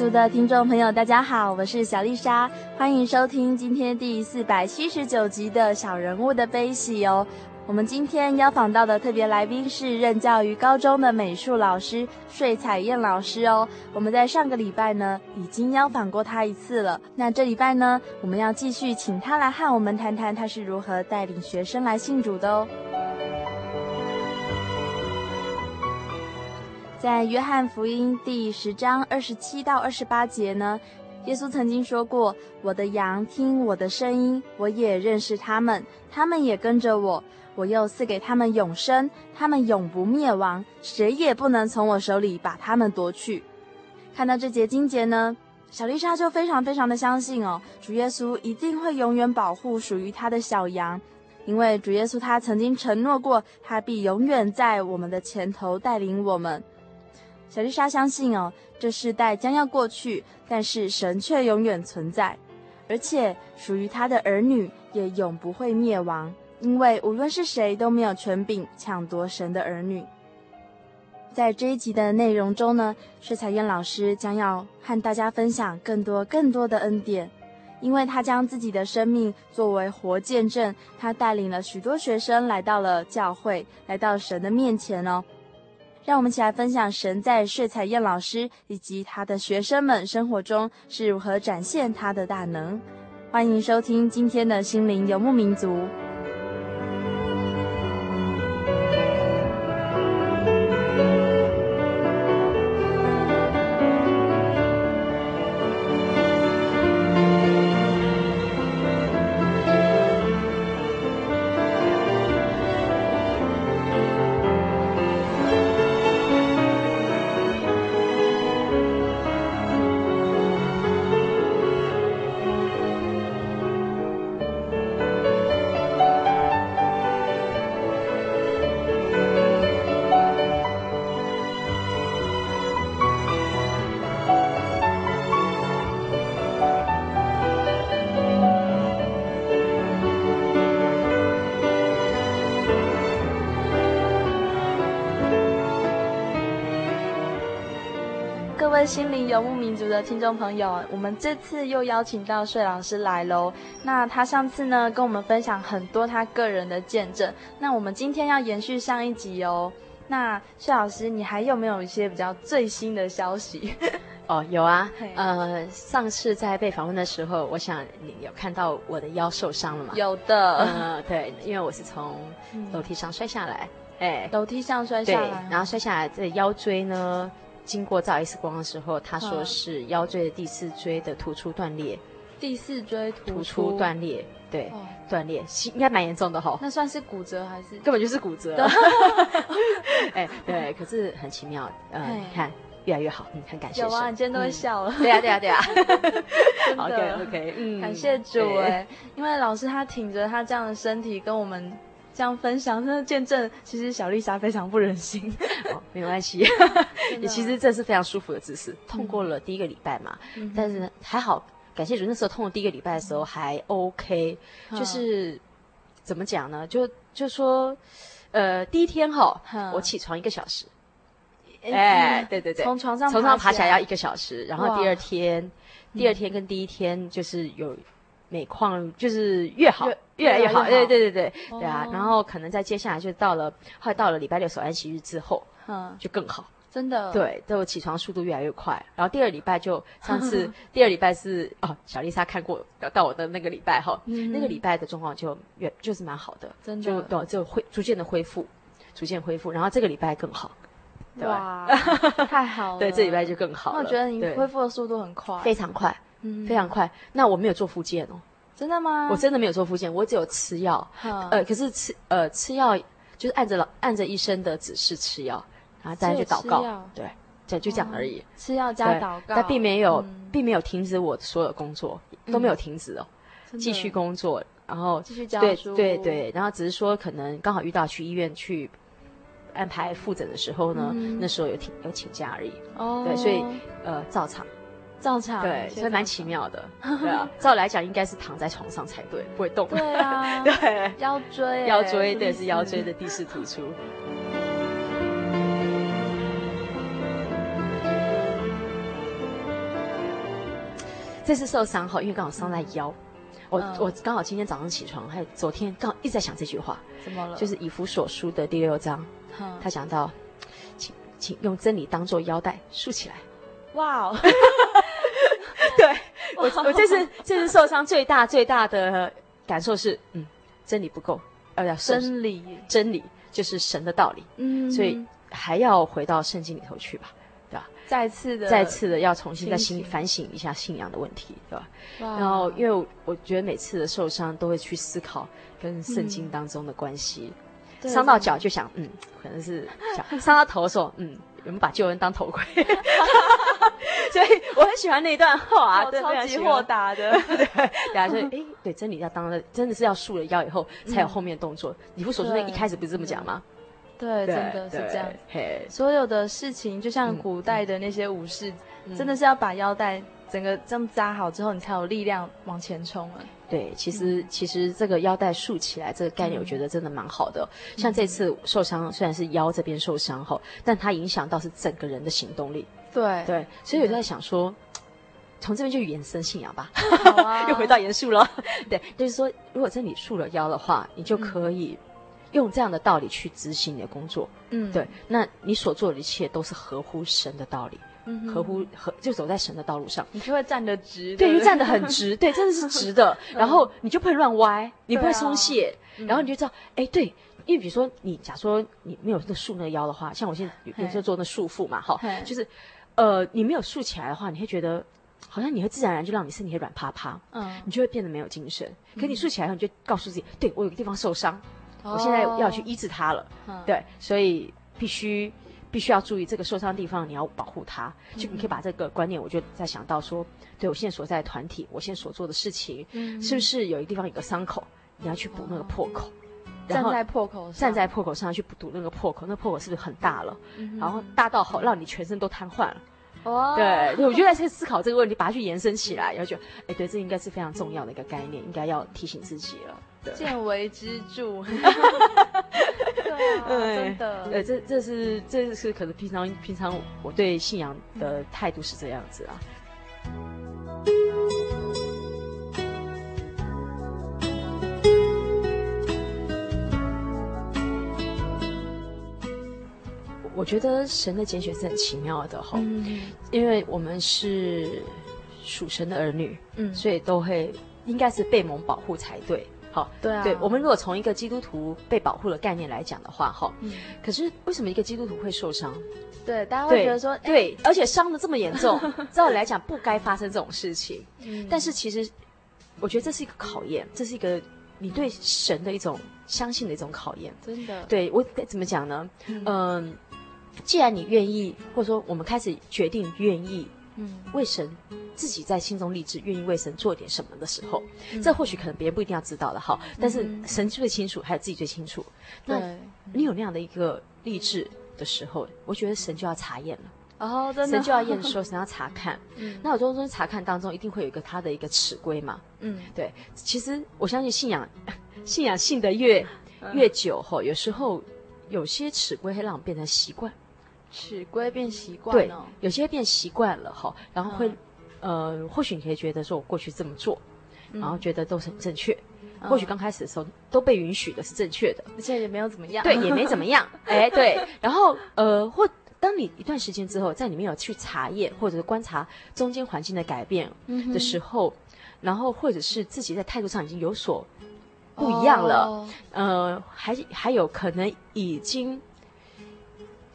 族的听众朋友，大家好，我是小丽莎，欢迎收听今天第四百七十九集的小人物的悲喜哦。我们今天邀访到的特别来宾是任教于高中的美术老师睡彩燕老师哦。我们在上个礼拜呢已经邀访过他一次了，那这礼拜呢我们要继续请他来和我们谈谈他是如何带领学生来信主的哦。在约翰福音第十章二十七到二十八节呢，耶稣曾经说过：“我的羊听我的声音，我也认识他们，他们也跟着我。我又赐给他们永生，他们永不灭亡，谁也不能从我手里把他们夺去。”看到这节经节呢，小丽莎就非常非常的相信哦，主耶稣一定会永远保护属于他的小羊，因为主耶稣他曾经承诺过，他必永远在我们的前头带领我们。小丽莎相信哦，这世代将要过去，但是神却永远存在，而且属于他的儿女也永不会灭亡，因为无论是谁都没有权柄抢夺神的儿女。在这一集的内容中呢，薛彩燕老师将要和大家分享更多更多的恩典，因为他将自己的生命作为活见证，他带领了许多学生来到了教会，来到神的面前哦。让我们一起来分享神在睡彩燕老师以及他的学生们生活中是如何展现他的大能。欢迎收听今天的心灵游牧民族。心灵游牧民族的听众朋友，我们这次又邀请到睡老师来喽。那他上次呢，跟我们分享很多他个人的见证。那我们今天要延续上一集哦。那穗老师，你还有没有一些比较最新的消息？哦，有啊。呃，上次在被访问的时候，我想你有看到我的腰受伤了吗？有的。呃，对，因为我是从楼梯上摔下来。哎，楼梯上摔下来。对，然后摔下来，这腰椎呢？经过照 X 光的时候，他说是腰椎的第四椎的突出断裂。第四椎突出断裂，对，断裂，应该蛮严重的哈。那算是骨折还是？根本就是骨折。哎，对，可是很奇妙，呃，你看越来越好，嗯很感谢神。有啊，你今天都会笑了。对呀，对呀，对呀。好，OK，OK，嗯，感谢主哎，因为老师他挺着他这样的身体跟我们。这样分享，真的见证，其实小丽莎非常不忍心。哦，没关系，也其实这是非常舒服的姿势。痛过了第一个礼拜嘛，嗯、但是还好，感谢主，那时候痛的第一个礼拜的时候还 OK，、嗯、就是怎么讲呢？就就说，呃，第一天哈，嗯、我起床一个小时，哎，哎对对对，从床上从床上爬起来要一个小时，然后第二天，第二天跟第一天就是有每况就是越好越，越来越好，对对对对对。啊，然后可能在接下来就到了，后来到了礼拜六守安息日之后，嗯，就更好。真的。对，都起床速度越来越快。然后第二礼拜就上次 第二礼拜是哦，小丽莎看过到我的那个礼拜哈，嗯、那个礼拜的状况就越就是蛮好的，真的。就对就恢逐渐的恢复，逐渐恢复。然后这个礼拜更好，对哇，太好了。对，这礼拜就更好了。我觉得你恢复的速度很快，非常快，嗯，非常快。那我没有做复健哦，真的吗？我真的没有做复健，我只有吃药，嗯、呃，可是吃呃吃药就是按着老按着医生的指示吃药。然后再去祷告，对，就就这样而已。吃药加祷告，但并没有，并没有停止我所有工作，都没有停止哦，继续工作，然后继续教书，对对对，然后只是说可能刚好遇到去医院去安排复诊的时候呢，那时候有请有请假而已。哦，对，所以呃，照常，照常，对，所以蛮奇妙的。对啊，照来讲应该是躺在床上才对，不会动。对啊，对，腰椎，腰椎，对，是腰椎的第四突出。这次受伤后，因为刚好伤在腰，我我刚好今天早上起床，还有昨天刚好一直在想这句话，怎么了？就是以弗所书的第六章，他讲到，请请用真理当做腰带束起来。哇哦！对我我这次这次受伤最大最大的感受是，嗯，真理不够，呃，要真理真理就是神的道理，嗯，所以还要回到圣经里头去吧。对吧再次的，再次的要重新在心里反省一下信仰的问题，对吧？然后，因为我觉得每次的受伤都会去思考跟圣经当中的关系。伤到脚就想，嗯，可能是脚；伤到头的时候，嗯，有没有把救恩当头盔？所以我很喜欢那一段话，超级豁达的。对，大家说，哎，对，真理要当了，真的是要束了腰以后才有后面动作。你不所说那一开始不是这么讲吗？对，真的是这样。所有的事情就像古代的那些武士，真的是要把腰带整个这样扎好之后，你才有力量往前冲啊。对，其实其实这个腰带束起来这个概念，我觉得真的蛮好的。像这次受伤，虽然是腰这边受伤后，但它影响到是整个人的行动力。对对，所以我就在想说，从这边就延伸信仰吧，又回到严肃了。对，就是说，如果真的你束了腰的话，你就可以。用这样的道理去执行你的工作，嗯，对，那你所做的一切都是合乎神的道理，嗯，合乎合就走在神的道路上，你就会站得直，对，就站得很直，对，真的是直的，然后你就不会乱歪，你不会松懈，然后你就知道，哎，对，因为比如说你假说你没有那束那个腰的话，像我现在有时候做那束缚嘛，哈，就是，呃，你没有束起来的话，你会觉得好像你会自然而然就让你身体会软趴趴，嗯，你就会变得没有精神，可你束起来后，你就告诉自己，对，我有个地方受伤。我现在要去医治它了，对，所以必须必须要注意这个受伤地方，你要保护它。就你可以把这个观念，我就在想到说，对我现在所在的团体，我现在所做的事情，是不是有一个地方有个伤口，你要去补那个破口？站在破口上，站在破口上去补那个破口，那破口是不是很大了？然后大到好让你全身都瘫痪了。哦，对，我就在思考这个问题，把它去延伸起来，然后就，哎，对，这应该是非常重要的一个概念，应该要提醒自己了。见微知著，对啊，真的，呃，这这是这是可能平常平常我对信仰的态度是这样子啊。我觉得神的拣选是很奇妙的哈，嗯、因为我们是属神的儿女，嗯，所以都会应该是被蒙保护才对。好，对啊，对，我们如果从一个基督徒被保护的概念来讲的话，哈，嗯，可是为什么一个基督徒会受伤？对，大家会觉得说，对，而且伤的这么严重，照理来讲不该发生这种事情。嗯，但是其实，我觉得这是一个考验，这是一个你对神的一种相信的一种考验。真的，对我怎么讲呢？嗯，既然你愿意，或者说我们开始决定愿意。嗯，为神自己在心中立志，愿意为神做点什么的时候，嗯、这或许可能别人不一定要知道的哈。嗯、但是神最清楚，还有自己最清楚。那你有那样的一个励志的时候，我觉得神就要查验了。哦，真的，神就要验收，神要查看。嗯，那我中中查看当中，一定会有一个他的一个尺规嘛。嗯，对。其实我相信信仰，信仰信得越越久后，有时候有些尺规会让我们变成习惯。尺规变习惯，对，有些变习惯了哈，然后会，呃，或许你可以觉得说我过去这么做，然后觉得都是很正确。或许刚开始的时候都被允许的是正确的，而且也没有怎么样，对，也没怎么样，哎，对。然后呃，或当你一段时间之后，在里面有去查验或者是观察中间环境的改变的时候，然后或者是自己在态度上已经有所不一样了，呃，还还有可能已经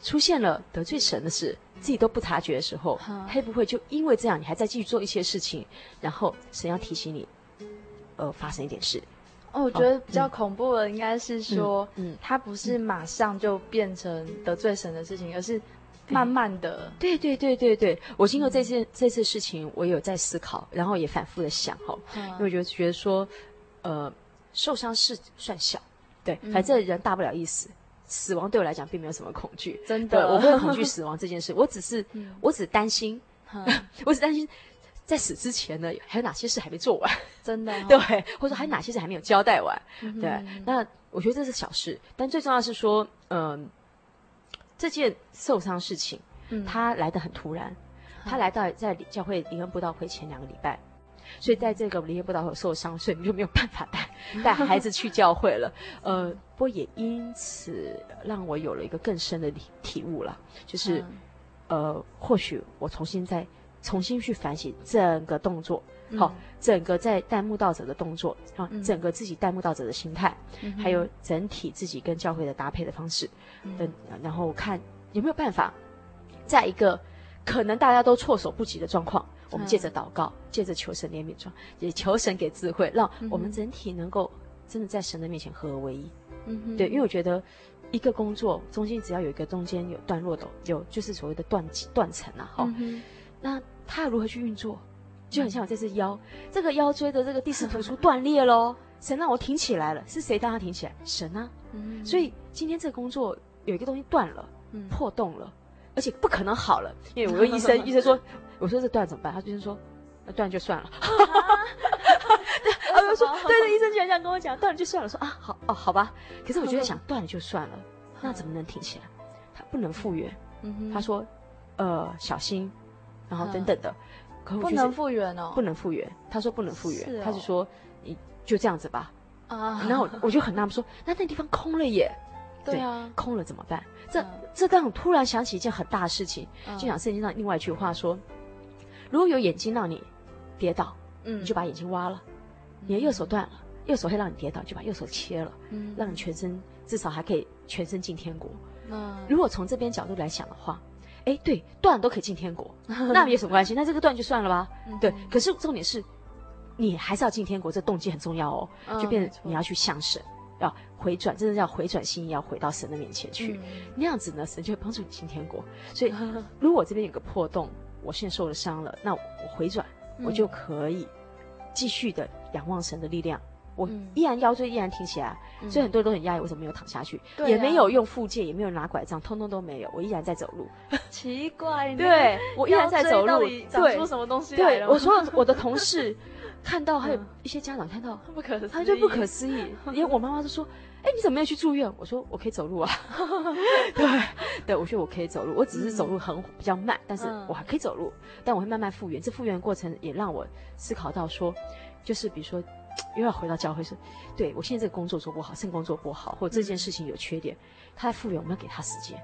出现了得罪神的事，自己都不察觉的时候，会不会就因为这样，你还在继续做一些事情，然后神要提醒你，呃，发生一点事。哦，我觉得比较恐怖的应该是说，嗯，他不是马上就变成得罪神的事情，而是慢慢的。对对对对对，我经过这次这次事情，我有在思考，然后也反复的想哈，因为我觉得觉得说，呃，受伤是算小，对，反正人大不了一死，死亡对我来讲并没有什么恐惧，真的，我不会恐惧死亡这件事，我只是我只担心，我只担心。在死之前呢，还有哪些事还没做完？真的、哦，对，或者说还有哪些事还没有交代完？嗯、对，那我觉得这是小事，但最重要的是说，嗯、呃，这件受伤事情，嗯，它来的很突然，他、嗯、来到在教会灵恩布道会前两个礼拜，所以在这个灵恩布道会受伤，所以你就没有办法带带孩子去教会了。呃，不过也因此让我有了一个更深的体体悟了，就是，嗯、呃，或许我重新再。重新去反省整个动作，好，整个在带慕道者的动作，啊，整个自己带慕道者的心态，还有整体自己跟教会的搭配的方式，等，然后看有没有办法，在一个可能大家都措手不及的状况，我们借着祷告，借着求神怜悯状，也求神给智慧，让我们整体能够真的在神的面前合而为一。嗯，对，因为我觉得一个工作中间只要有一个中间有段落的，有就是所谓的断断层啊，哈，那。他要如何去运作，就很像我这只腰，这个腰椎的这个第四突出断裂喽。神让我挺起来了，是谁让他挺起来？神啊！嗯、所以今天这个工作有一个东西断了，嗯、破洞了，而且不可能好了。因为我问医生，医生说，我说这断怎么办？他医生说，那断就算了。啊、对，我说对对，医生居然这样跟我讲，断了就算了。说啊，好哦，好吧。可是我觉得想 断了就算了，那怎么能挺起来？他不能复原。嗯、他说，呃，小心。然后等等的，可不能复原哦，不能复原。他说不能复原，他就说你就这样子吧。啊，然后我就很纳闷说，那那地方空了耶？对啊，空了怎么办？这这让我突然想起一件很大的事情，就想圣经上另外一句话说，如果有眼睛让你跌倒，嗯，你就把眼睛挖了；你的右手断了，右手会让你跌倒，就把右手切了，嗯，让你全身至少还可以全身进天国。嗯，如果从这边角度来想的话。哎，对，断都可以进天国，那没有什么关系。那这个断就算了吧。对，可是重点是，你还是要进天国，这动机很重要哦。就变成你要去向神，要回转，真的要回转心意，要回到神的面前去。那样子呢，神就会帮助你进天国。所以，如果我这边有个破洞，我现在受了伤了，那我回转，我就可以继续的仰望神的力量。我依然腰椎依然挺起来，所以很多人都很讶异，为什么没有躺下去？也没有用附件，也没有拿拐杖，通通都没有。我依然在走路。奇怪，对，我依然在走路。长出什么东西来对，我说我的同事看到，还有一些家长看到，不可思议，他就不可思议。连我妈妈都说：“哎，你怎么没有去住院？”我说：“我可以走路啊。”对，对，我说我可以走路，我只是走路很比较慢，但是我还可以走路，但我会慢慢复原。这复原的过程也让我思考到说，就是比如说。又要回到教会说，对，我现在这个工作做不好，这个工作不好，或者这件事情有缺点，他在复原，我们要给他时间，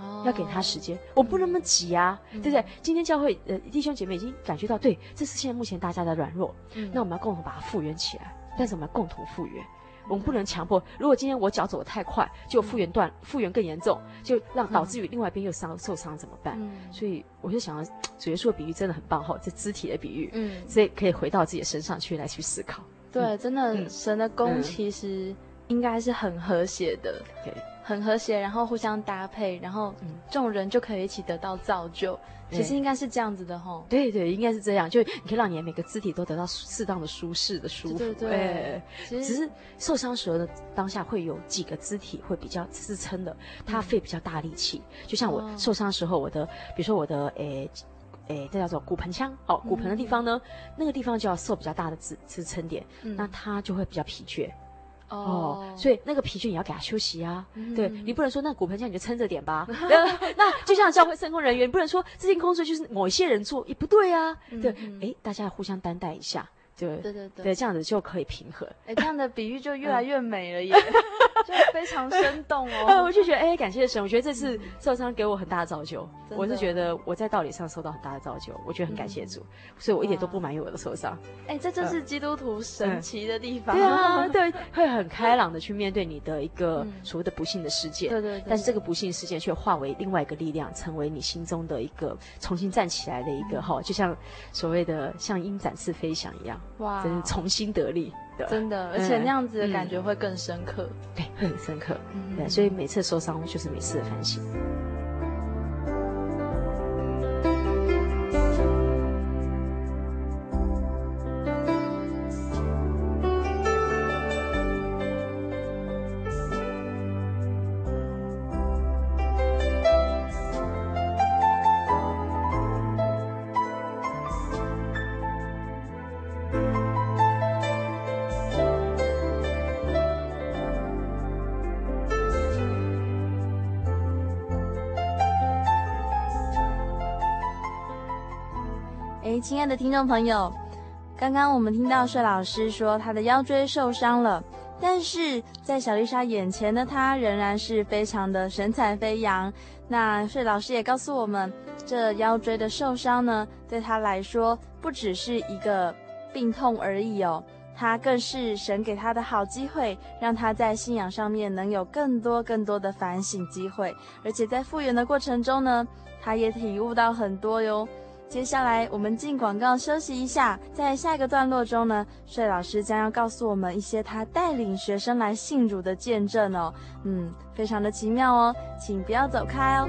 哦，要给他时间，我不那么急啊，对不对？今天教会呃弟兄姐妹已经感觉到，对，这是现在目前大家的软弱，那我们要共同把它复原起来，但是我们要共同复原，我们不能强迫。如果今天我脚走得太快，就复原断，复原更严重，就让导致于另外一边又伤受伤怎么办？所以我就想要主耶稣的比喻真的很棒哈，这肢体的比喻，嗯，所以可以回到自己的身上去来去思考。对，真的，神的功其实应该是很和谐的，对，很和谐，然后互相搭配，然后众人就可以一起得到造就，其实应该是这样子的吼。对对，应该是这样，就你可以让你的每个肢体都得到适当的舒适的舒服。对对对。只是受伤时候的当下会有几个肢体会比较支撑的，它费比较大力气。就像我受伤时候，我的比如说我的诶。哎，这叫做骨盆腔哦，骨盆的地方呢，嗯、那个地方就要受比较大的支支撑点，嗯、那它就会比较疲倦哦，哦，所以那个疲倦也要给他休息啊。嗯、对，你不能说那骨盆腔你就撑着点吧，那就像教会圣工人员，你不能说这件工作就是某一些人做，也不对啊。嗯、对，哎，大家互相担待一下。对对对对，这样子就可以平衡。哎，这样的比喻就越来越美了耶，就非常 生动哦。我就觉得，哎，感谢神，我觉得这次受伤给我很大的造就。我是觉得我在道理上受到很大的造就，我觉得很感谢主，所以我一点都不满意我的受伤。哎，这就是基督徒神奇的地方。对啊，对，会很开朗的去面对你的一个所谓的不幸的事件。对对。但是这个不幸事件却化为另外一个力量，成为你心中的一个重新站起来的一个哈，就像所谓的像鹰展翅飞翔一样。哇，真是重新得力的，真的，而且那样子的感觉会更深刻，对，会很深刻，对，所以每次受伤就是每次的反省。亲爱的听众朋友，刚刚我们听到帅老师说他的腰椎受伤了，但是在小丽莎眼前的他仍然是非常的神采飞扬。那帅老师也告诉我们，这腰椎的受伤呢，对他来说不只是一个病痛而已哦，他更是神给他的好机会，让他在信仰上面能有更多更多的反省机会，而且在复原的过程中呢，他也体悟到很多哟。接下来我们进广告休息一下，在下一个段落中呢，帅老师将要告诉我们一些他带领学生来信主的见证哦，嗯，非常的奇妙哦，请不要走开哦。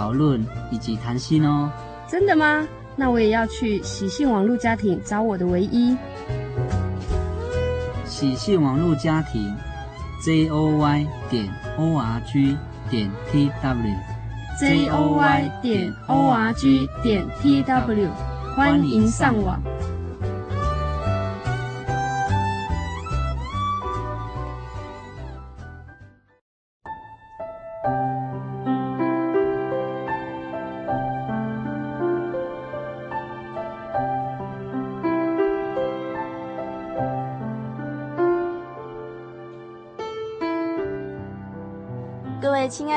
讨论以及谈心哦，真的吗？那我也要去喜信网络家庭找我的唯一。喜信网络家庭，j o y 点 o r g 点 t w，j o y 点 o r g 点 t w，欢迎上网。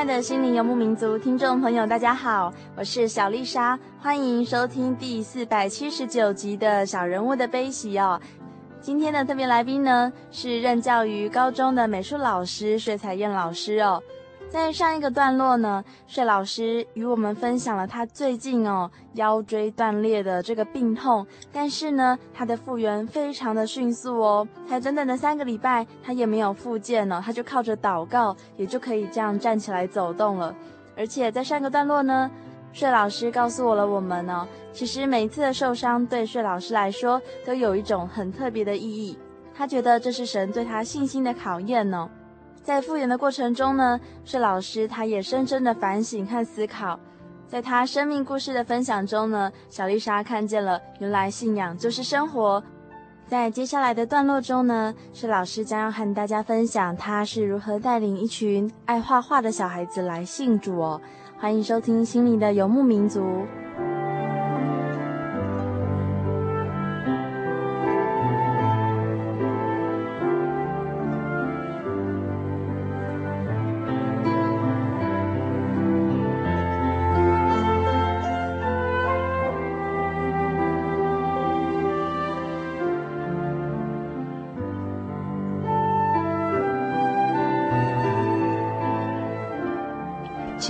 的心灵游牧民族听众朋友，大家好，我是小丽莎，欢迎收听第四百七十九集的小人物的悲喜哦。今天的特别来宾呢，是任教于高中的美术老师薛彩燕老师哦。在上一个段落呢，薛老师与我们分享了他最近哦腰椎断裂的这个病痛，但是呢，他的复原非常的迅速哦，才短短的三个礼拜，他也没有复健呢，他就靠着祷告，也就可以这样站起来走动了。而且在上一个段落呢，薛老师告诉我了我们呢，其实每一次的受伤对薛老师来说都有一种很特别的意义，他觉得这是神对他信心的考验呢。在复原的过程中呢，是老师他也深深的反省和思考，在他生命故事的分享中呢，小丽莎看见了原来信仰就是生活。在接下来的段落中呢，是老师将要和大家分享他是如何带领一群爱画画的小孩子来信主哦。欢迎收听《心灵的游牧民族》。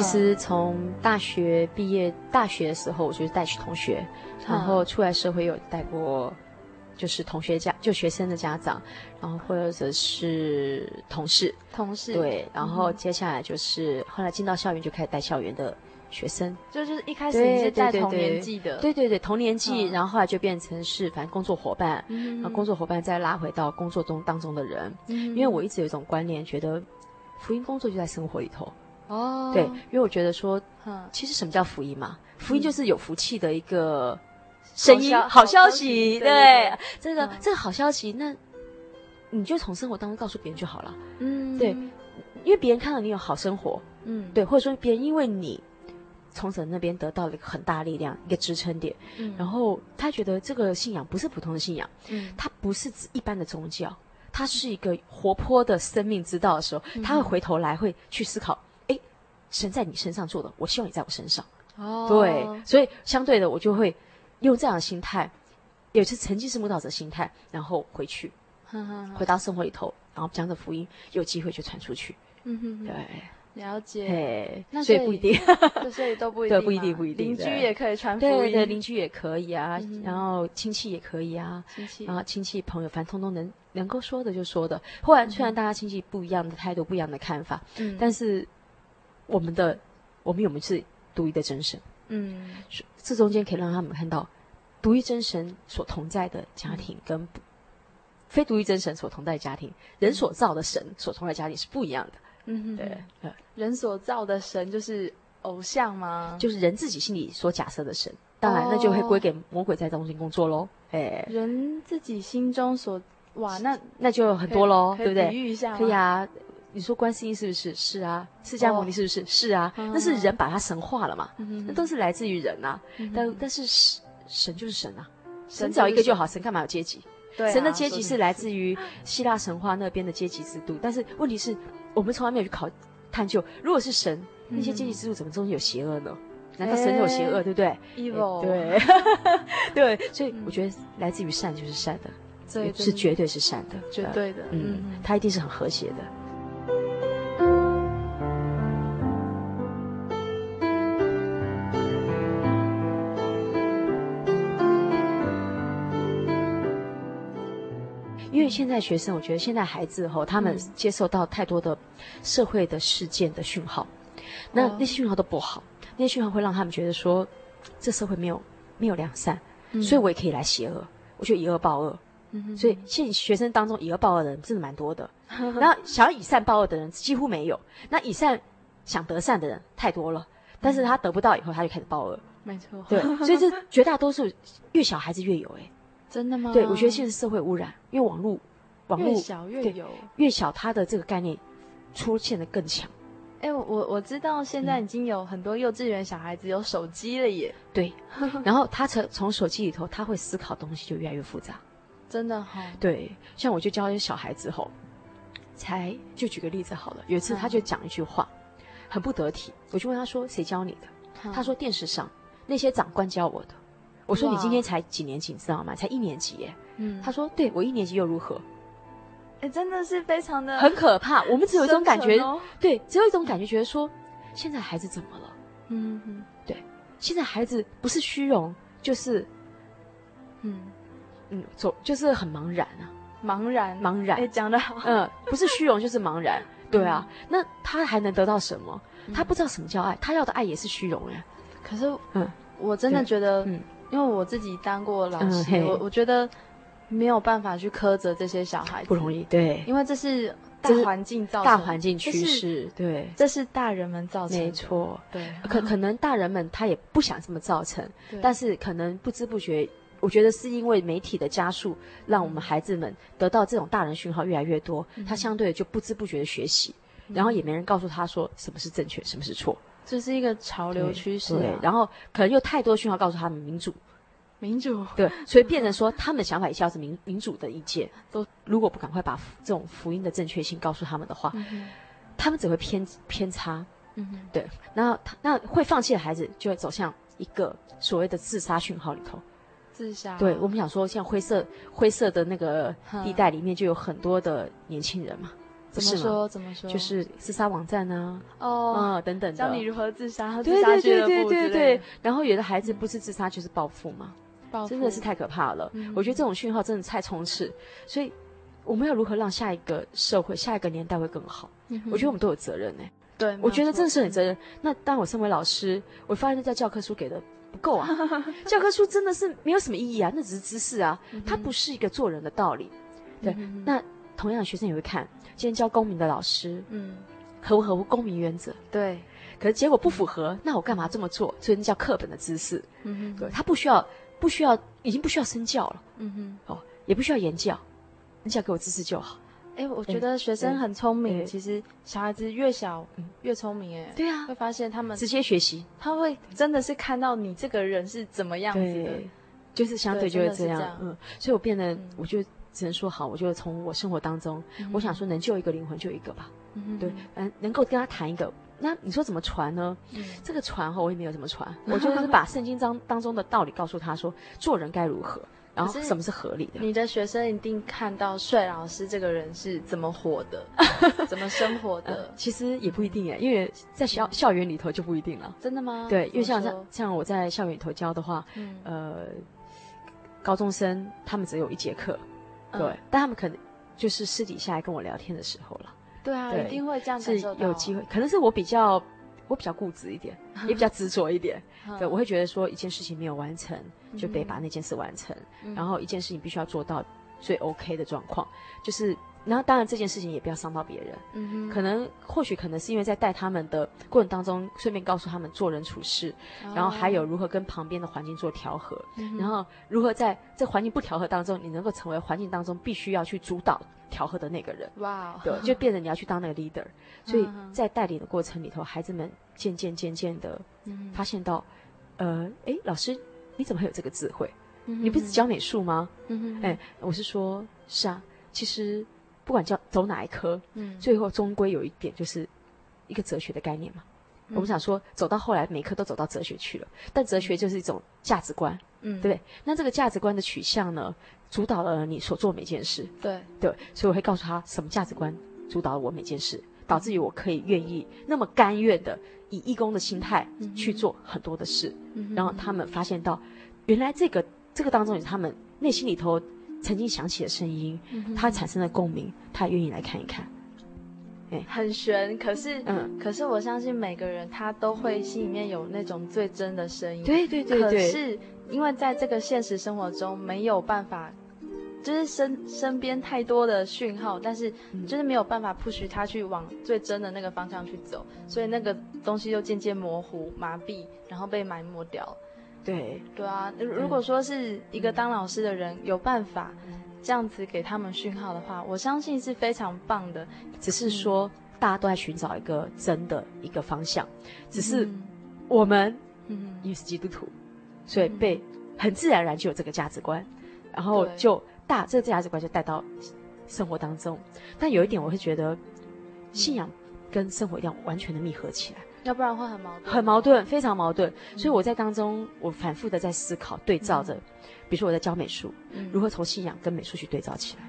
其实从大学毕业，大学的时候我就是带去同学，然后出来社会有带过，就是同学家就学生的家长，然后或者是同事，同事。对，然后接下来就是、嗯、后来进到校园就开始带校园的学生，就就是一开始你是带同年纪的，对对对，同年纪，嗯、然后后来就变成是反正工作伙伴，嗯、然后工作伙伴再拉回到工作中当中的人，嗯、因为我一直有一种观念，觉得福音工作就在生活里头。哦，对，因为我觉得说，其实什么叫福音嘛？福音就是有福气的一个声音，好消息。对，这个这个好消息，那你就从生活当中告诉别人就好了。嗯，对，因为别人看到你有好生活，嗯，对，或者说别人因为你从神那边得到了一个很大力量，一个支撑点，嗯，然后他觉得这个信仰不是普通的信仰，嗯，它不是指一般的宗教，它是一个活泼的生命之道的时候，他会回头来会去思考。神在你身上做的，我希望你在我身上。哦，对，所以相对的，我就会用这样的心态，也是曾经是慕道者心态，然后回去，呵呵回到生活里头，然后将这福音有机会就传出去。嗯哼哼，对，了解。对，那所以不一定，所以都不一定，对，不一定，不一定。邻居也可以传福音，对对，邻居也可以啊，然后亲戚也可以啊，亲戚，然后亲戚朋友，反正通通能能够说的就说的。后来虽然大家亲戚不一样的态度，不一样的看法，嗯，但是。我们的，我们有没有是独一的真神？嗯，这中间可以让他们看到，独一真神所同在的家庭跟非独一真神所同在的家庭，人所造的神所同在的家庭是不一样的。嗯，对，人所造的神就是偶像吗？就是人自己心里所假设的神，当然那就会归给魔鬼在中心工作喽。哎，人自己心中所哇，那那就很多喽，对不对？比喻一下，可以啊。你说观世音是不是？是啊，释迦牟尼是不是？Oh. 是啊，那是人把它神化了嘛？Mm hmm. 那都是来自于人啊。Mm hmm. 但但是神就是神啊，神只要一个就好。神干嘛有阶级？对啊，神的阶级是来自于希腊神话那边的阶级制度。但是问题是我们从来没有去考探究，如果是神，那些阶级制度怎么中间有邪恶呢？难道神有邪恶？对不对？Evil，对 对，所以我觉得来自于善就是善的，对，是绝对是善的，绝对的。嗯，它一定是很和谐的。现在学生，我觉得现在孩子吼，他们接受到太多的社会的事件的讯号，那那些讯号都不好，那些讯号会让他们觉得说，这社会没有没有良善，所以我也可以来邪恶，我觉得以恶报恶，所以现学生当中以恶报恶的人真的蛮多的，然后想要以善报恶的人几乎没有，那以善想得善的人太多了，但是他得不到以后，他就开始报恶，没错，对，所以这绝大多数越小孩子越有哎。真的吗？对，我觉得现在社会污染，因为网络，网络越小越有，越小它的这个概念出现的更强。哎，我我知道现在已经有很多幼稚园小孩子有手机了耶。对，然后他从从手机里头，他会思考东西就越来越复杂。真的哈。对，像我就教一些小孩子吼，才就举个例子好了。有一次他就讲一句话，很不得体。我就问他说：“谁教你的？”他说：“电视上那些长官教我的。”我说：“你今天才几年级，你知道吗？才一年级耶。”嗯，他说：“对，我一年级又如何？”哎，真的是非常的很可怕。我们只有一种感觉，对，只有一种感觉，觉得说现在孩子怎么了？嗯嗯，对，现在孩子不是虚荣，就是，嗯嗯，走就是很茫然啊。茫然，茫然，哎，讲的好，嗯，不是虚荣就是茫然，对啊，那他还能得到什么？他不知道什么叫爱，他要的爱也是虚荣哎。可是，嗯，我真的觉得，嗯，因为我自己当过老师，我我觉得没有办法去苛责这些小孩子，不容易，对，因为这是大环境造成，大环境趋势，对，这是大人们造成，没错，对，可可能大人们他也不想这么造成，但是可能不知不觉。我觉得是因为媒体的加速，让我们孩子们得到这种大人讯号越来越多，嗯、他相对的就不知不觉的学习，嗯、然后也没人告诉他说什么是正确，什么是错，这是一个潮流趋势、啊对。对，然后可能又太多讯号告诉他们民主，民主，对，所以变成说他们的想法一下是民民主的意见，都如果不赶快把这种福音的正确性告诉他们的话，嗯、他们只会偏偏差。嗯哼，对，然后他那会放弃的孩子就会走向一个所谓的自杀讯号里头。自杀？对，我们想说，像灰色灰色的那个地带里面，就有很多的年轻人嘛。怎么说？怎么说？就是自杀网站呢？哦，嗯，等等的。教你如何自杀？对对对对对对。然后有的孩子不是自杀就是报复嘛，报复真的是太可怕了。我觉得这种讯号真的太充斥，所以我们要如何让下一个社会、下一个年代会更好？我觉得我们都有责任呢。对，我觉得真的是很责任。那当我身为老师，我发现在教科书给的。不够啊！教科书真的是没有什么意义啊，那只是知识啊，它不是一个做人的道理。对，那同样的学生也会看，今天教公民的老师，嗯，合不合乎公民原则？对，可是结果不符合，那我干嘛这么做？所以那叫课本的知识。嗯哼，对，他不需要，不需要，已经不需要身教了。嗯哼，哦，也不需要言教，你只要给我知识就好。哎，我觉得学生很聪明。其实小孩子越小越聪明。哎，对啊，会发现他们直接学习，他会真的是看到你这个人是怎么样子的，就是相对就会这样。嗯，所以我变得，我就只能说好，我就从我生活当中，我想说能救一个灵魂就一个吧。嗯，对，嗯，能够跟他谈一个，那你说怎么传呢？这个传哈，我也没有怎么传，我就是把圣经当当中的道理告诉他说，做人该如何。然后什么是合理的？你的学生一定看到帅老师这个人是怎么活的，怎么生活的。其实也不一定耶，因为在校校园里头就不一定了。真的吗？对，因为像像像我在校园里头教的话，呃，高中生他们只有一节课，对，但他们可能就是私底下来跟我聊天的时候了。对啊，一定会这样感受到。是有机会，可能是我比较。我比较固执一点，也比较执着一点。对，我会觉得说一件事情没有完成，就得把那件事完成。然后一件事情必须要做到最 OK 的状况，就是，然后当然这件事情也不要伤到别人。嗯哼，可能或许可能是因为在带他们的过程当中，顺便告诉他们做人处事，然后还有如何跟旁边的环境做调和，然后如何在这环境不调和当中，你能够成为环境当中必须要去主导调和的那个人。哇，对，就变成你要去当那个 leader。所以在带领的过程里头，孩子们。渐渐渐渐的，发现到，呃，哎，老师，你怎么会有这个智慧？你不是教美术吗？嗯哎，我是说，是啊，其实不管叫走哪一科，嗯最后终归有一点就是一个哲学的概念嘛。我们想说，走到后来，每科都走到哲学去了，但哲学就是一种价值观，嗯，对不对？那这个价值观的取向呢，主导了你所做每件事。对对，所以我会告诉他，什么价值观主导了我每件事，导致于我可以愿意那么甘愿的。以义工的心态去做很多的事，嗯、然后他们发现到，原来这个这个当中也是他们内心里头曾经响起的声音，他产生了共鸣，他愿意来看一看。哎，很悬，可是，嗯，可是我相信每个人他都会心里面有那种最真的声音。对对对对。可是因为在这个现实生活中没有办法。就是身身边太多的讯号，但是就是没有办法 push 他去往最真的那个方向去走，所以那个东西就渐渐模糊、麻痹，然后被埋没掉。对。对啊，如果说是一个当老师的人有办法这样子给他们讯号的话，我相信是非常棒的。只是说大家都在寻找一个真的一个方向，只是我们嗯。因为是基督徒，所以被很自然而然就有这个价值观，然后就。大这个价值观就带到生活当中，但有一点我会觉得，信仰跟生活一定要完全的密合起来，要不然会很矛盾，很矛盾，非常矛盾。嗯、所以我在当中，我反复的在思考，对照着，嗯、比如说我在教美术，嗯、如何从信仰跟美术去对照起来。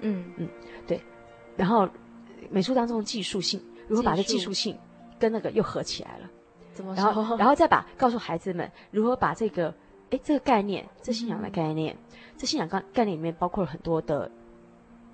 嗯嗯，对。然后美术当中的技术性，如何把这技术性跟那个又合起来了？怎么说？然后然后再把告诉孩子们如何把这个哎这个概念，这信仰的概念，嗯、这信仰概概念里面包括了很多的。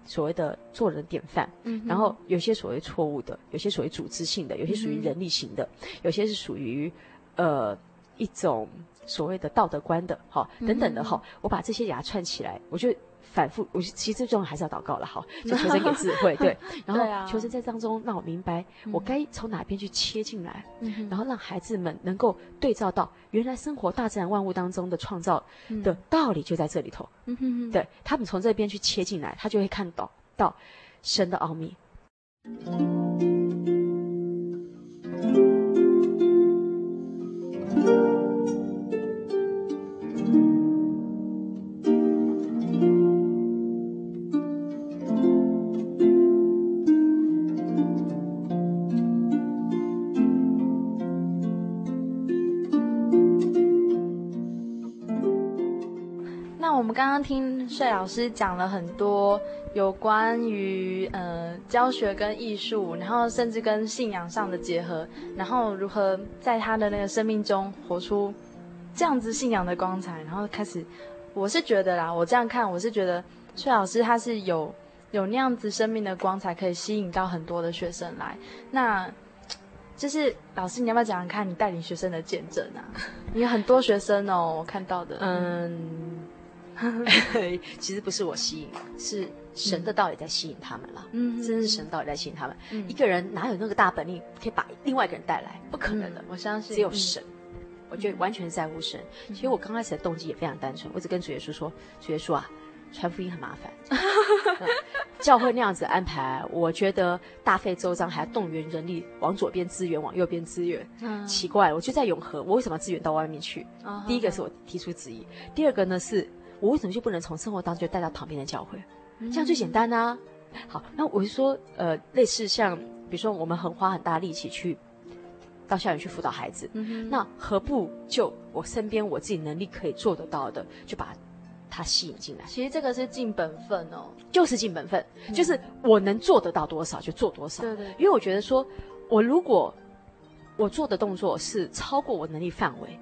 所谓的做人典范，嗯，然后有些所谓错误的，有些所谓组织性的，有些属于人力型的，嗯、有些是属于呃一种所谓的道德观的，哈，等等的哈，我把这些给它串起来，我就。反复，我其实最重要还是要祷告了，好，就求神给智慧，对，然后求神在当中让我明白我该从哪边去切进来，然后让孩子们能够对照到原来生活大自然万物当中的创造的道理就在这里头，对，他们从这边去切进来，他就会看到到神的奥秘。刚听帅老师讲了很多有关于呃教学跟艺术，然后甚至跟信仰上的结合，然后如何在他的那个生命中活出这样子信仰的光彩，然后开始，我是觉得啦，我这样看，我是觉得帅老师他是有有那样子生命的光彩，可以吸引到很多的学生来。那就是老师，你要不要讲讲看你带领学生的见证啊？你有很多学生哦，我看到的，嗯。其实不是我吸引，是神的道理在吸引他们了。嗯，真的是神的道理在吸引他们。嗯，一个人哪有那个大本领可以把另外一个人带来？不可能的。我相信只有神。我觉得完全在乎神。其实我刚开始的动机也非常单纯，我只跟主耶稣说：“主耶稣啊，传福音很麻烦，教会那样子安排，我觉得大费周章，还要动员人力往左边支援，往右边支援。奇怪，我就在永和，我为什么要支援到外面去？第一个是我提出质疑，第二个呢是。我为什么就不能从生活当中就带到旁边的教会？这样最简单啊！好，那我就说，呃，类似像，比如说我们很花很大力气去到校园去辅导孩子，嗯、那何不就我身边我自己能力可以做得到的，就把他吸引进来？其实这个是尽本分哦，就是尽本分，嗯、就是我能做得到多少就做多少。对对，因为我觉得说，我如果我做的动作是超过我能力范围，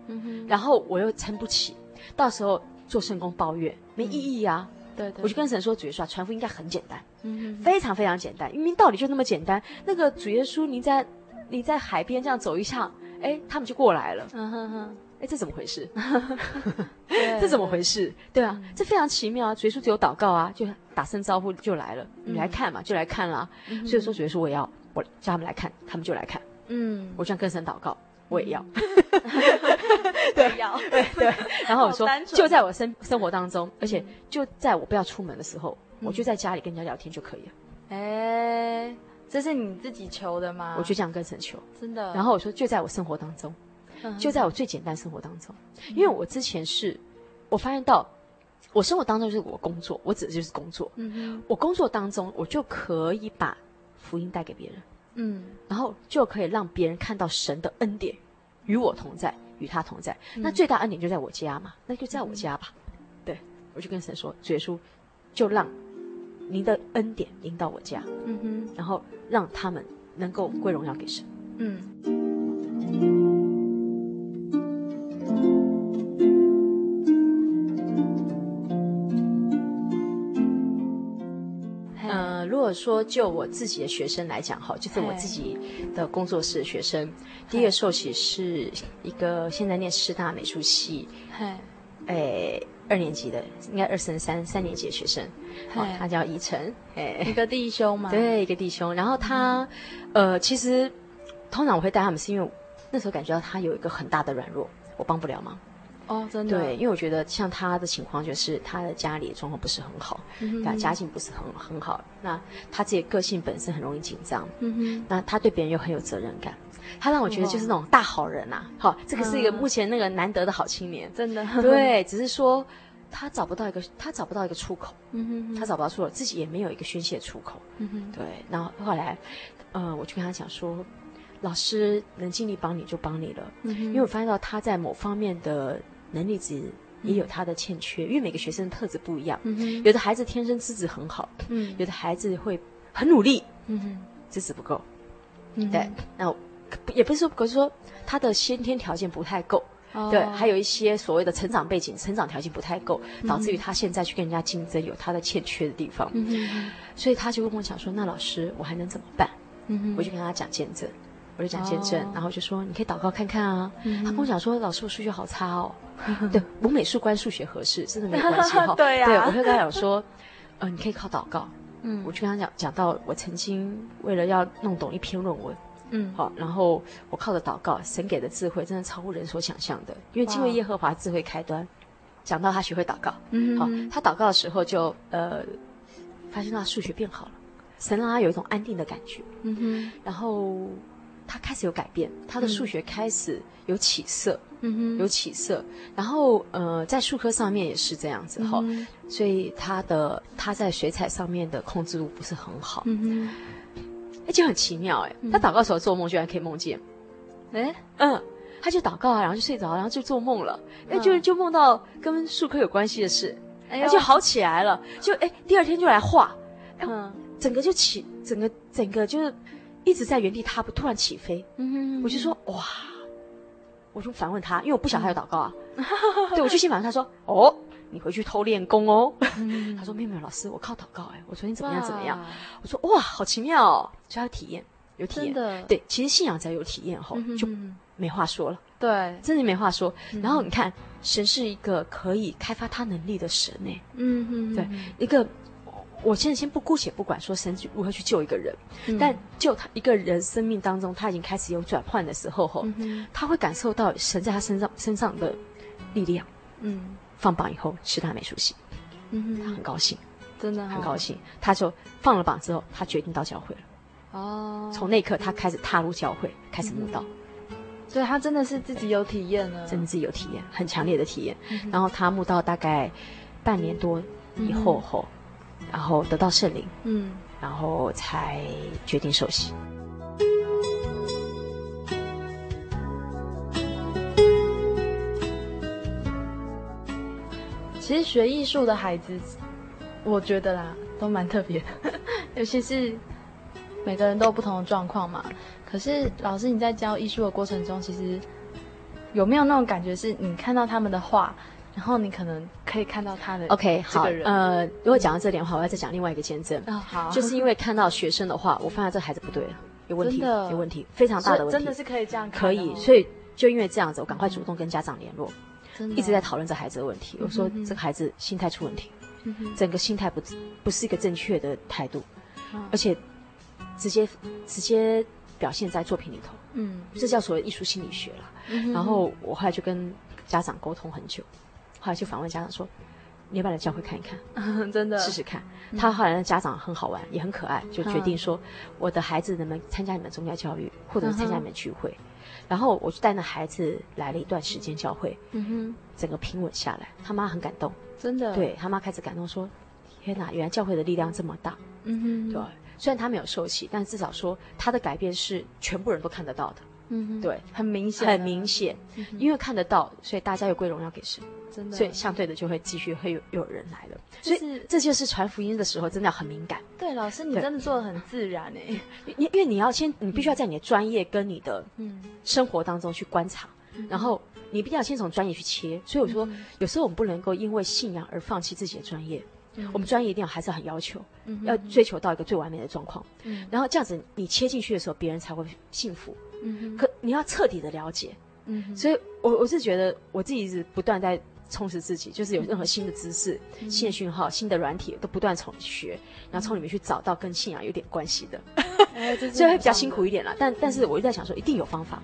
然后我又撑不起，到时候。做圣工抱怨没意义啊！对对，我就跟神说，主耶稣传福音应该很简单，嗯，非常非常简单，明明道理就那么简单。那个主耶稣，你在你在海边这样走一趟，哎，他们就过来了，嗯哼哼，哎，这怎么回事？这怎么回事？对啊，这非常奇妙啊！主耶稣只有祷告啊，就打声招呼就来了，你来看嘛，就来看啦。所以说主耶稣，我也要我叫他们来看，他们就来看，嗯，我这样跟神祷告。我也要，对，要，对对。然后我说，就在我生生活当中，而且就在我不要出门的时候，我就在家里跟人家聊天就可以了。哎，这是你自己求的吗？我就这样跟神求，真的。然后我说，就在我生活当中，就在我最简单生活当中，因为我之前是，我发现到，我生活当中就是我工作，我指的就是工作。嗯，我工作当中，我就可以把福音带给别人。嗯，然后就可以让别人看到神的恩典，与我同在，与他同在。嗯、那最大恩典就在我家嘛，那就在我家吧。嗯、对，我就跟神说，主耶稣，就让您的恩典临到我家。嗯哼，然后让他们能够归荣耀给神。嗯。说就我自己的学生来讲哈，就是我自己的工作室的学生，第一个受洗是一个现在念师大美术系，哎，二年级的，应该二升三三年级的学生，哦、他叫宜晨，哎，一个弟兄嘛，对，一个弟兄。然后他，嗯、呃，其实通常我会带他们，是因为那时候感觉到他有一个很大的软弱，我帮不了忙。哦，真的。对，因为我觉得像他的情况，就是他的家里状况不是很好，嗯哼，家境不是很很好。那他自己个性本身很容易紧张，嗯哼。那他对别人又很有责任感，他让我觉得就是那种大好人呐。好，这个是一个目前那个难得的好青年，真的。对，只是说他找不到一个，他找不到一个出口，嗯哼，他找不到出口，自己也没有一个宣泄出口，嗯哼。对，然后后来呃，我就跟他讲说，老师能尽力帮你就帮你了，嗯、因为我发现到他在某方面的能力值也有他的欠缺，嗯、因为每个学生的特质不一样，嗯、有的孩子天生资质很好，嗯，有的孩子会很努力，嗯，资质不够，嗯，对，那也不是说，可是说他的先天条件不太够。对，还有一些所谓的成长背景、成长条件不太够，导致于他现在去跟人家竞争，有他的欠缺的地方。嗯，所以他就跟我讲说：“那老师，我还能怎么办？”嗯，我就跟他讲见证，我就讲见证，然后就说：“你可以祷告看看啊。”他跟我讲说：“老师，我数学好差哦。”对，我美术关数学合适，真的没关系哈。对呀，对，我会跟他讲说：“呃，你可以靠祷告。”嗯，我就跟他讲讲到我曾经为了要弄懂一篇论文。嗯，好，然后我靠着祷告，神给的智慧真的超乎人所想象的。因为敬畏耶和华智慧开端，讲到他学会祷告，嗯，好，他祷告的时候就呃，发现他数学变好了，神让他有一种安定的感觉，嗯哼，然后他开始有改变，他的数学开始有起色，嗯哼，有起色，然后呃，在数科上面也是这样子哈，所以他的他在水彩上面的控制度不是很好，嗯哼。而且很奇妙哎，他祷告的时候做梦居然可以梦见，哎，嗯，他就祷告啊，然后就睡着，然后就做梦了，哎，就就梦到跟术科有关系的事，哎，就好起来了，就哎，第二天就来画，嗯，整个就起，整个整个就是一直在原地踏步，突然起飞，嗯，我就说哇，我就反问他，因为我不晓得他有祷告啊，对，我就先反问他说，哦。你回去偷练功哦。嗯、他说：“没有没有，老师，我靠祷告哎。”我昨天怎么样怎么样？”我说：“哇，好奇妙哦！”就要体验，有体验。对，其实信仰只要有体验后，嗯、哼就没话说了。对，真的没话说。嗯、然后你看，神是一个可以开发他能力的神呢。嗯哼，对，一个，我现在先不姑且不管说神如何去救一个人，嗯、但救他一个人生命当中，他已经开始有转换的时候后，嗯、他会感受到神在他身上身上的力量。嗯。放榜以后是他没出息，嗯哼，他很高兴，真的很高兴。他就放了榜之后，他决定到教会了。哦，从那一刻他开始踏入教会，开始慕道。所以他真的是自己有体验了，真的自己有体验，很强烈的体验。然后他慕道大概半年多以后后，然后得到圣灵，嗯，然后才决定受洗。其实学艺术的孩子，我觉得啦，都蛮特别的，尤其是每个人都有不同的状况嘛。可是老师你在教艺术的过程中，其实有没有那种感觉，是你看到他们的画，然后你可能可以看到他的 OK 好呃，如果讲到这点的话，我要再讲另外一个见证。啊、哦、好，就是因为看到学生的话，我发现这孩子不对了，有问题，有问题，非常大的问题，真的是可以这样看，可以。所以就因为这样子，我赶快主动跟家长联络。一直在讨论这孩子的问题。我说这个孩子心态出问题，整个心态不不是一个正确的态度，而且直接直接表现在作品里头。嗯，这叫所谓艺术心理学了。然后我后来就跟家长沟通很久，后来就访问家长说：“你要不要来教会看一看？真的。试试看。”他后来的家长很好玩，也很可爱，就决定说：“我的孩子能不能参加你们宗教教育，或者是参加你们聚会？”然后我就带那孩子来了一段时间教会，嗯哼，整个平稳下来，他妈很感动，真的，对他妈开始感动说：“天哪，原来教会的力量这么大。”嗯哼，对，虽然他没有受洗，但至少说他的改变是全部人都看得到的。嗯哼，对，很明显，很明显，因为看得到，所以大家有归荣耀给神。真的，所以相对的就会继续会有有人来了，所以这就是传福音的时候真的要很敏感。对，老师你真的做的很自然哎，因因为你要先，你必须要在你的专业跟你的嗯生活当中去观察，然后你必须要先从专业去切。所以我说，有时候我们不能够因为信仰而放弃自己的专业，我们专业一定要还是很要求，要追求到一个最完美的状况。然后这样子你切进去的时候，别人才会幸福。可你要彻底的了解。所以我我是觉得我自己一直不断在。充实自己，就是有任何新的知识、嗯、新的讯号、新的软体，都不断从学，然后从里面去找到跟信仰有点关系的，哎、所以 会比较辛苦一点啦。但但是我一直在想说，一定有方法。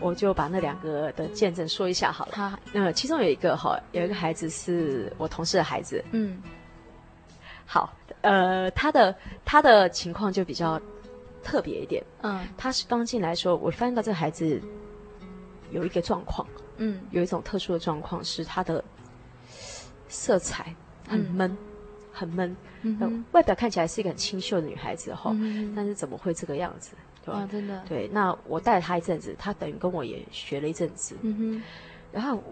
我就把那两个的见证说一下好了。他呃，其中有一个哈，有一个孩子是我同事的孩子。嗯，好，呃，他的他的情况就比较特别一点。嗯，他是刚进来的时候，我发现到这个孩子有一个状况，嗯，有一种特殊的状况是他的色彩很闷，嗯、很闷。嗯，外表看起来是一个很清秀的女孩子哈，嗯、但是怎么会这个样子？啊、真的。对，那我带了他一阵子，他等于跟我也学了一阵子。嗯哼，然后。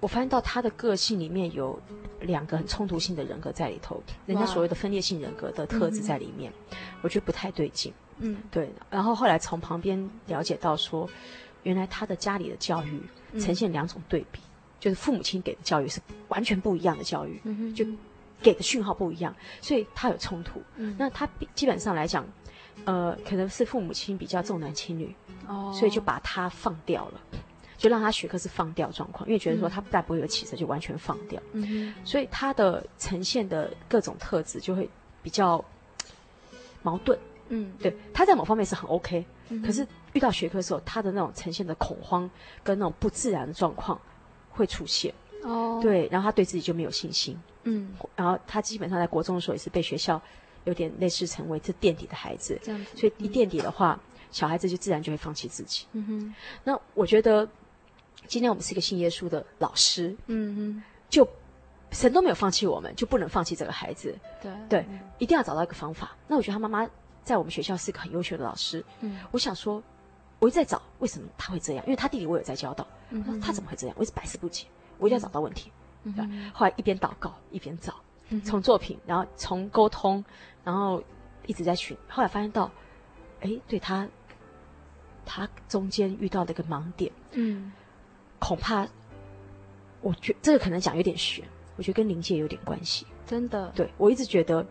我发现到他的个性里面有两个很冲突性的人格在里头，人家所谓的分裂性人格的特质在里面，嗯、我觉得不太对劲。嗯，对。然后后来从旁边了解到说，原来他的家里的教育呈现两种对比，嗯、就是父母亲给的教育是完全不一样的教育，就给的讯号不一样，所以他有冲突。嗯、那他基本上来讲，呃，可能是父母亲比较重男轻女，哦，所以就把他放掉了。就让他学科是放掉状况，因为觉得说他再不会有起色，就完全放掉。嗯，所以他的呈现的各种特质就会比较矛盾。嗯，对，他在某方面是很 OK，嗯，可是遇到学科的时候，他的那种呈现的恐慌跟那种不自然的状况会出现。哦，对，然后他对自己就没有信心。嗯，然后他基本上在国中的时候也是被学校有点类似成为这垫底的孩子。这样子，所以一垫底的话，嗯，小孩子就自然就会放弃自己。嗯哼，那我觉得。今天我们是一个信耶稣的老师，嗯哼，就神都没有放弃我们，就不能放弃这个孩子，对对，嗯、一定要找到一个方法。那我觉得他妈妈在我们学校是一个很优秀的老师，嗯，我想说，我一直在找为什么他会这样，因为他弟弟我有在教导，他怎么会这样？我一直百思不解，我一定要找到问题，嗯。哼，后来一边祷告一边找，从作品，然后从沟通，然后一直在寻，后来发现到，哎，对他，他中间遇到的一个盲点，嗯。恐怕，我觉这个可能讲有点悬，我觉得跟灵界有点关系。真的，对，我一直觉得，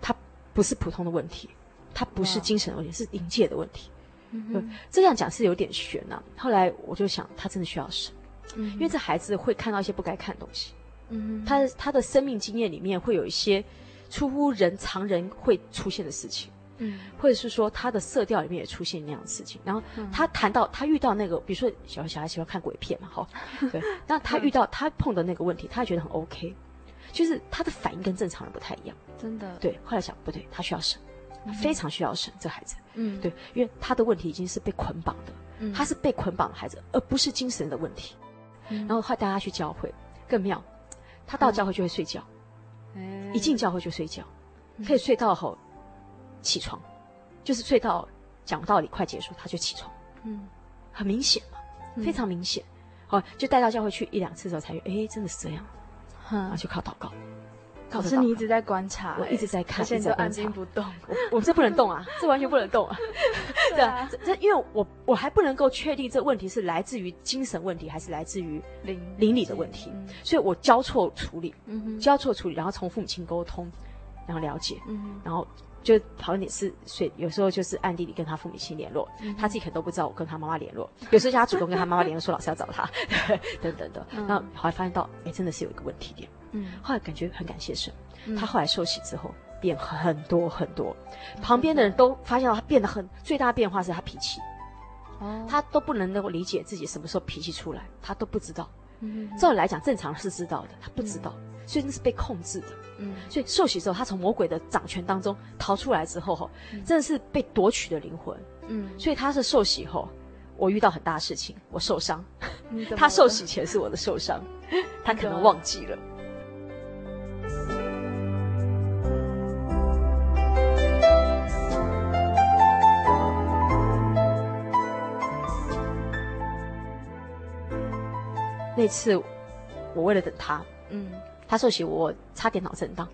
他不是普通的问题，他不是精神的问题，是灵界的问题。嗯哼，这样讲是有点悬呐、啊。后来我就想，他真的需要神，嗯、因为这孩子会看到一些不该看的东西。嗯，他他的生命经验里面会有一些出乎人常人会出现的事情。嗯，或者是说他的色调里面也出现那样的事情，然后他谈到他遇到那个，比如说小小孩喜欢看鬼片嘛，哈，对，那他遇到他碰的那个问题，他觉得很 OK，就是他的反应跟正常人不太一样，真的，对，后来想不对，他需要神，他非常需要神，这孩子，嗯，对，因为他的问题已经是被捆绑的，他是被捆绑的孩子，而不是精神的问题，然后后来带他去教会，更妙，他到教会就会睡觉，一进教会就睡觉，可以睡到后。起床，就是睡到讲道理快结束，他就起床。嗯，很明显嘛，嗯、非常明显。好，就带到教会去一两次之后，才哎，真的是这样。嗯，然后就靠祷告。可是你一直在观察，我一直在看，现在都安静不动。我我这不能动啊，这完全不能动啊。对啊，这因为我我还不能够确定这问题是来自于精神问题，还是来自于邻邻里的问题，嗯、所以我交错处理，嗯、哼交错处理，然后从父母亲沟通，然后了解，嗯、哼然后。就好像你是所以有时候就是暗地里跟他父母亲联络，嗯、他自己可能都不知道我跟他妈妈联络。有时候他主动跟他妈妈联络，说老师要找他，等等的。然后后来发现到，哎，真的是有一个问题点。嗯，后来感觉很感谢神，嗯、他后来受洗之后变很多很多，旁边的人都发现到他变得很最大的变化是他脾气，哦，他都不能够理解自己什么时候脾气出来，他都不知道。嗯，照理来讲正常是知道的，他不知道。嗯。所以那是被控制的，嗯，所以受洗之后，他从魔鬼的掌权当中逃出来之后，哈，真的是被夺取的灵魂，嗯，所以他是受洗后，我遇到很大的事情，我受伤，他受洗前是我的受伤，他可能忘记了。那次我为了等他，嗯。他受洗，我差点脑震荡，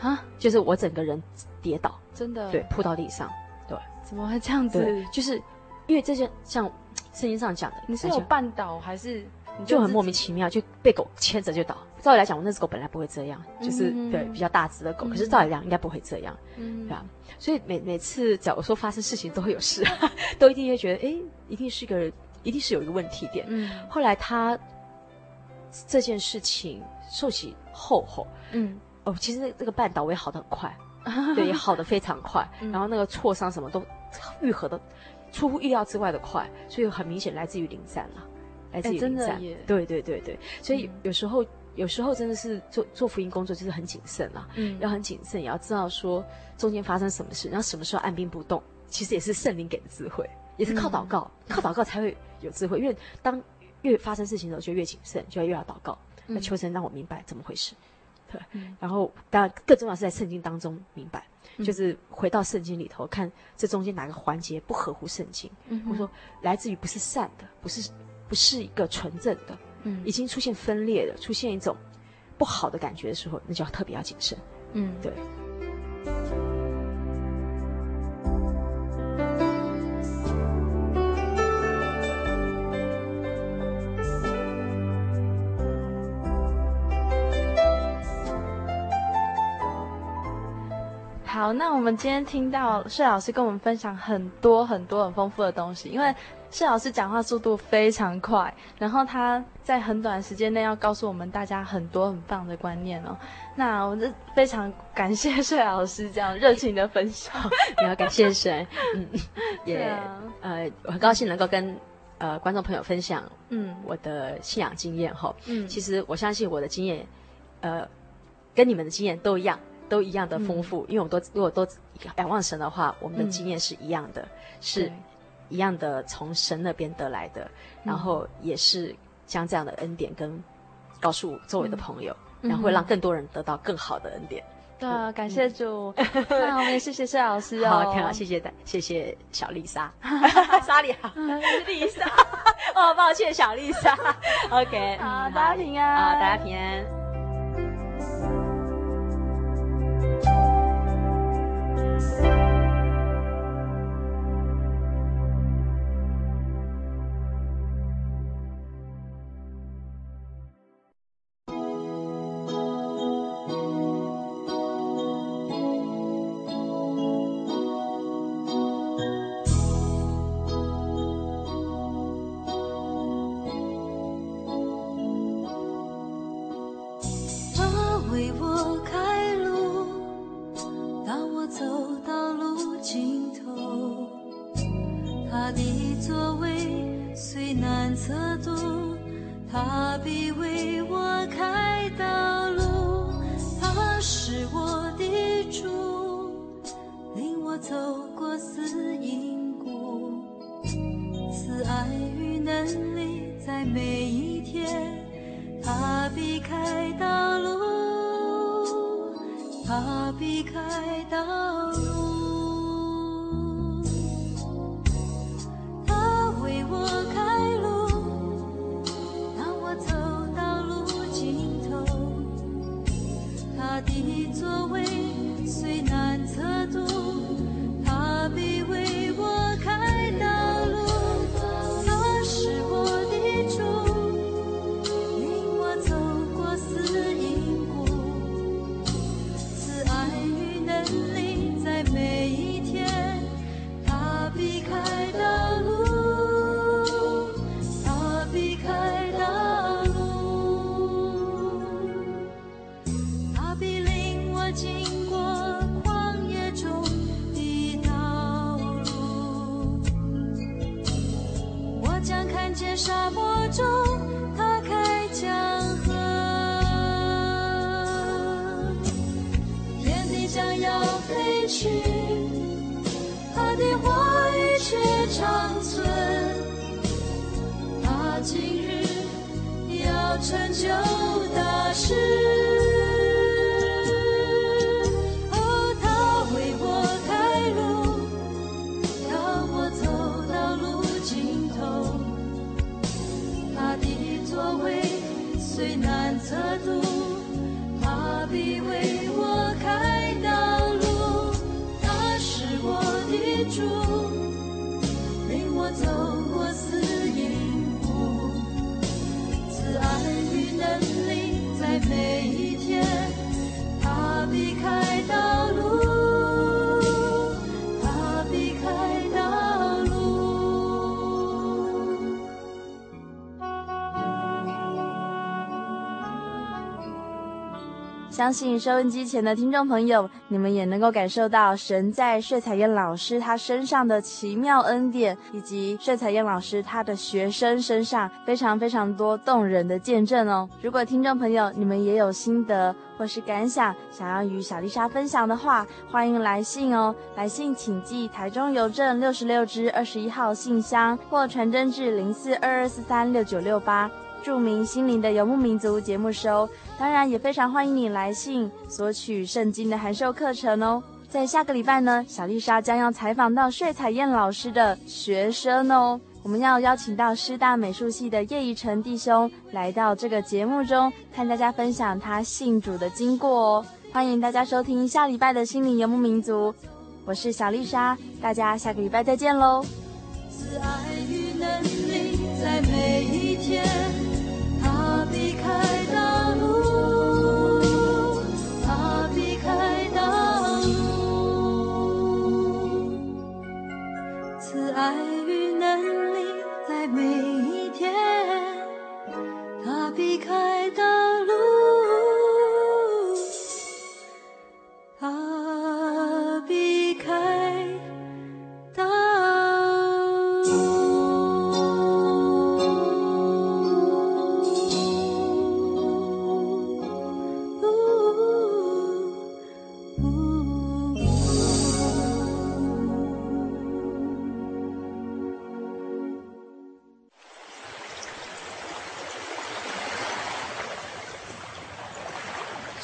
啊，就是我整个人跌倒，真的，对，扑到地上，对，怎么会这样子？就是因为这些像圣经上讲的，你是有绊倒还是你就很莫名其妙就被狗牵着就倒？照理来讲，我那只狗本来不会这样，就是对比较大只的狗，可是照理讲应该不会这样，嗯对吧？所以每每次假如说发生事情都会有事，都一定会觉得哎，一定是个人，一定是有一个问题点。嗯，后来他这件事情受起。厚厚，嗯，哦，其实这个半岛我也好的很快，对，也好的非常快，嗯、然后那个挫伤什么都愈合的出乎意料之外的快，所以很明显来自于灵战了，来自于灵战，对对对对，所以有时候、嗯、有时候真的是做做福音工作就是很谨慎啊，嗯，要很谨慎，也要知道说中间发生什么事，然后什么时候按兵不动，其实也是圣灵给的智慧，也是靠祷告，嗯、靠祷告才会有智慧。因为当越发生事情的时候，就越谨慎，就要越要祷告，那求神让我明白怎么回事。对，嗯、然后当然更重要是在圣经当中明白，嗯、就是回到圣经里头看这中间哪个环节不合乎圣经，嗯、或者说来自于不是善的，不是不是一个纯正的，嗯，已经出现分裂的，出现一种不好的感觉的时候，那就要特别要谨慎。嗯，对。好，那我们今天听到谢老师跟我们分享很多很多很丰富的东西，因为谢老师讲话速度非常快，然后他在很短时间内要告诉我们大家很多很棒的观念哦。那我这非常感谢谢老师这样热情的分享，也要感谢谁，嗯，也、啊、呃，我很高兴能够跟呃观众朋友分享嗯我的信仰经验哈，嗯，其实我相信我的经验，呃，跟你们的经验都一样。都一样的丰富，嗯、因为我们都如果都仰望神的话，我们的经验是一样的，嗯、是一样的从神那边得来的，嗯、然后也是将这样的恩典跟告诉周围的朋友，嗯、然后会让更多人得到更好的恩典。对啊，感谢主。那我们也谢谢谢老师哦。好，谢谢谢谢小丽莎，莎莉好，丽莎。哦，抱歉，小丽莎。OK，好，大家平安。好，大家平安。相信收音机前的听众朋友，你们也能够感受到神在睡彩燕老师他身上的奇妙恩典，以及睡彩燕老师他的学生身上非常非常多动人的见证哦。如果听众朋友你们也有心得或是感想，想要与小丽莎分享的话，欢迎来信哦。来信请寄台中邮政六十六支二十一号信箱，或传真至零四二二四三六九六八。著名心灵的游牧民族节目收，当然也非常欢迎你来信索取圣经的函授课程哦。在下个礼拜呢，小丽莎将要采访到睡彩燕老师的学生哦。我们要邀请到师大美术系的叶宜成弟兄来到这个节目中，和大家分享他信主的经过哦。欢迎大家收听下礼拜的心灵游牧民族，我是小丽莎，大家下个礼拜再见喽。爱与能力在每一天。离开大陆，他避开大此爱与能力在每一天，他避开道路。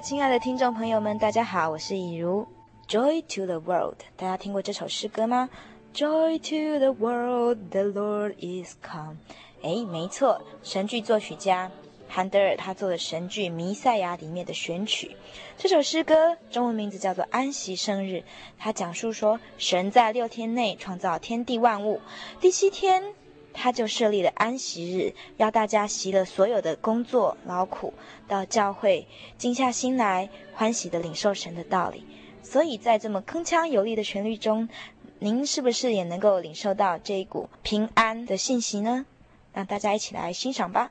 亲爱的听众朋友们，大家好，我是以如。Joy to the world，大家听过这首诗歌吗？Joy to the world，the Lord is come。哎，没错，神剧作曲家韩德尔他做的神剧《弥赛亚》里面的选曲。这首诗歌中文名字叫做《安息生日》，它讲述说神在六天内创造天地万物，第七天。他就设立了安息日，要大家习了所有的工作劳苦，到教会静下心来，欢喜的领受神的道理。所以在这么铿锵有力的旋律中，您是不是也能够领受到这一股平安的信息呢？让大家一起来欣赏吧。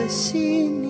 的心